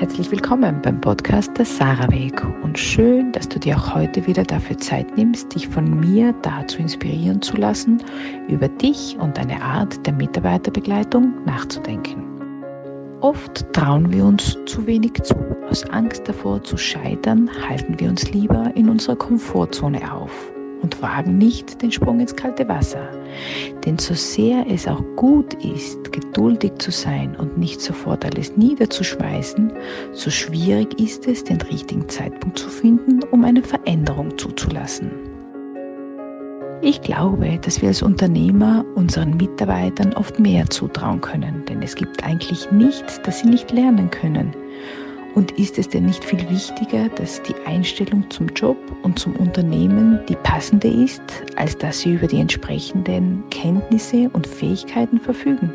Herzlich willkommen beim Podcast Der Sarah Weg und schön, dass du dir auch heute wieder dafür Zeit nimmst, dich von mir dazu inspirieren zu lassen, über dich und deine Art der Mitarbeiterbegleitung nachzudenken. Oft trauen wir uns zu wenig zu. Aus Angst davor zu scheitern, halten wir uns lieber in unserer Komfortzone auf und wagen nicht den Sprung ins kalte Wasser. Denn so sehr es auch gut ist, geduldig zu sein und nicht sofort alles niederzuschmeißen, so schwierig ist es, den richtigen Zeitpunkt zu finden, um eine Veränderung zuzulassen. Ich glaube, dass wir als Unternehmer unseren Mitarbeitern oft mehr zutrauen können, denn es gibt eigentlich nichts, das sie nicht lernen können. Und ist es denn nicht viel wichtiger, dass die Einstellung zum Job und zum Unternehmen die passende ist, als dass sie über die entsprechenden Kenntnisse und Fähigkeiten verfügen?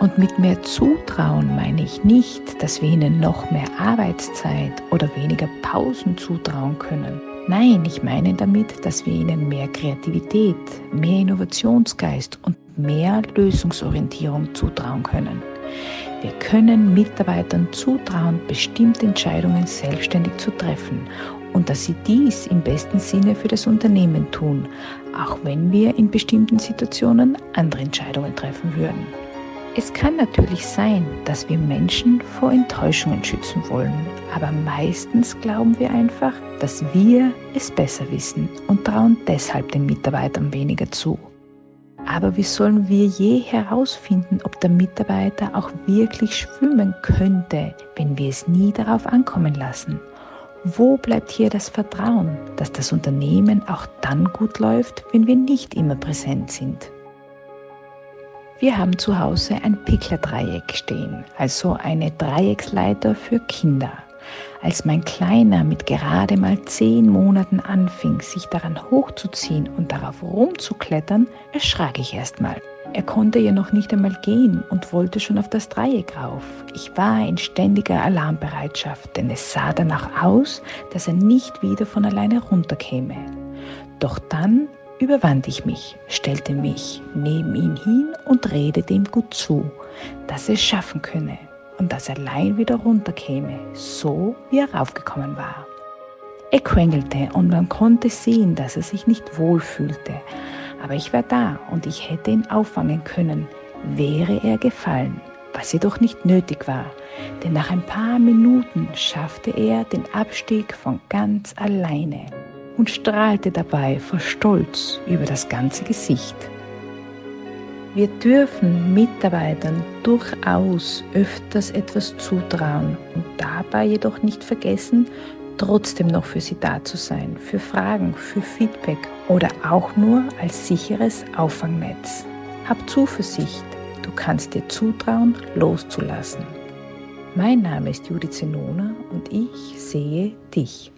Und mit mehr Zutrauen meine ich nicht, dass wir ihnen noch mehr Arbeitszeit oder weniger Pausen zutrauen können. Nein, ich meine damit, dass wir ihnen mehr Kreativität, mehr Innovationsgeist und mehr Lösungsorientierung zutrauen können. Wir können Mitarbeitern zutrauen, bestimmte Entscheidungen selbstständig zu treffen und dass sie dies im besten Sinne für das Unternehmen tun, auch wenn wir in bestimmten Situationen andere Entscheidungen treffen würden. Es kann natürlich sein, dass wir Menschen vor Enttäuschungen schützen wollen, aber meistens glauben wir einfach, dass wir es besser wissen und trauen deshalb den Mitarbeitern weniger zu. Aber wie sollen wir je herausfinden, ob der Mitarbeiter auch wirklich schwimmen könnte, wenn wir es nie darauf ankommen lassen? Wo bleibt hier das Vertrauen, dass das Unternehmen auch dann gut läuft, wenn wir nicht immer präsent sind? Wir haben zu Hause ein Pickler-Dreieck stehen, also eine Dreiecksleiter für Kinder. Als mein Kleiner mit gerade mal zehn Monaten anfing, sich daran hochzuziehen und darauf rumzuklettern, erschrak ich erstmal. Er konnte ja noch nicht einmal gehen und wollte schon auf das Dreieck rauf. Ich war in ständiger Alarmbereitschaft, denn es sah danach aus, dass er nicht wieder von alleine runterkäme. Doch dann überwand ich mich, stellte mich neben ihn hin und redete ihm gut zu, dass er es schaffen könne und dass er allein wieder runterkäme, so wie er raufgekommen war. Er quengelte und man konnte sehen, dass er sich nicht wohl fühlte. Aber ich war da und ich hätte ihn auffangen können, wäre er gefallen, was jedoch nicht nötig war, denn nach ein paar Minuten schaffte er den Abstieg von ganz alleine und strahlte dabei vor Stolz über das ganze Gesicht. Wir dürfen Mitarbeitern durchaus öfters etwas zutrauen und dabei jedoch nicht vergessen, trotzdem noch für sie da zu sein, für Fragen, für Feedback oder auch nur als sicheres Auffangnetz. Hab Zuversicht, du kannst dir zutrauen, loszulassen. Mein Name ist Judith Zenona und ich sehe dich.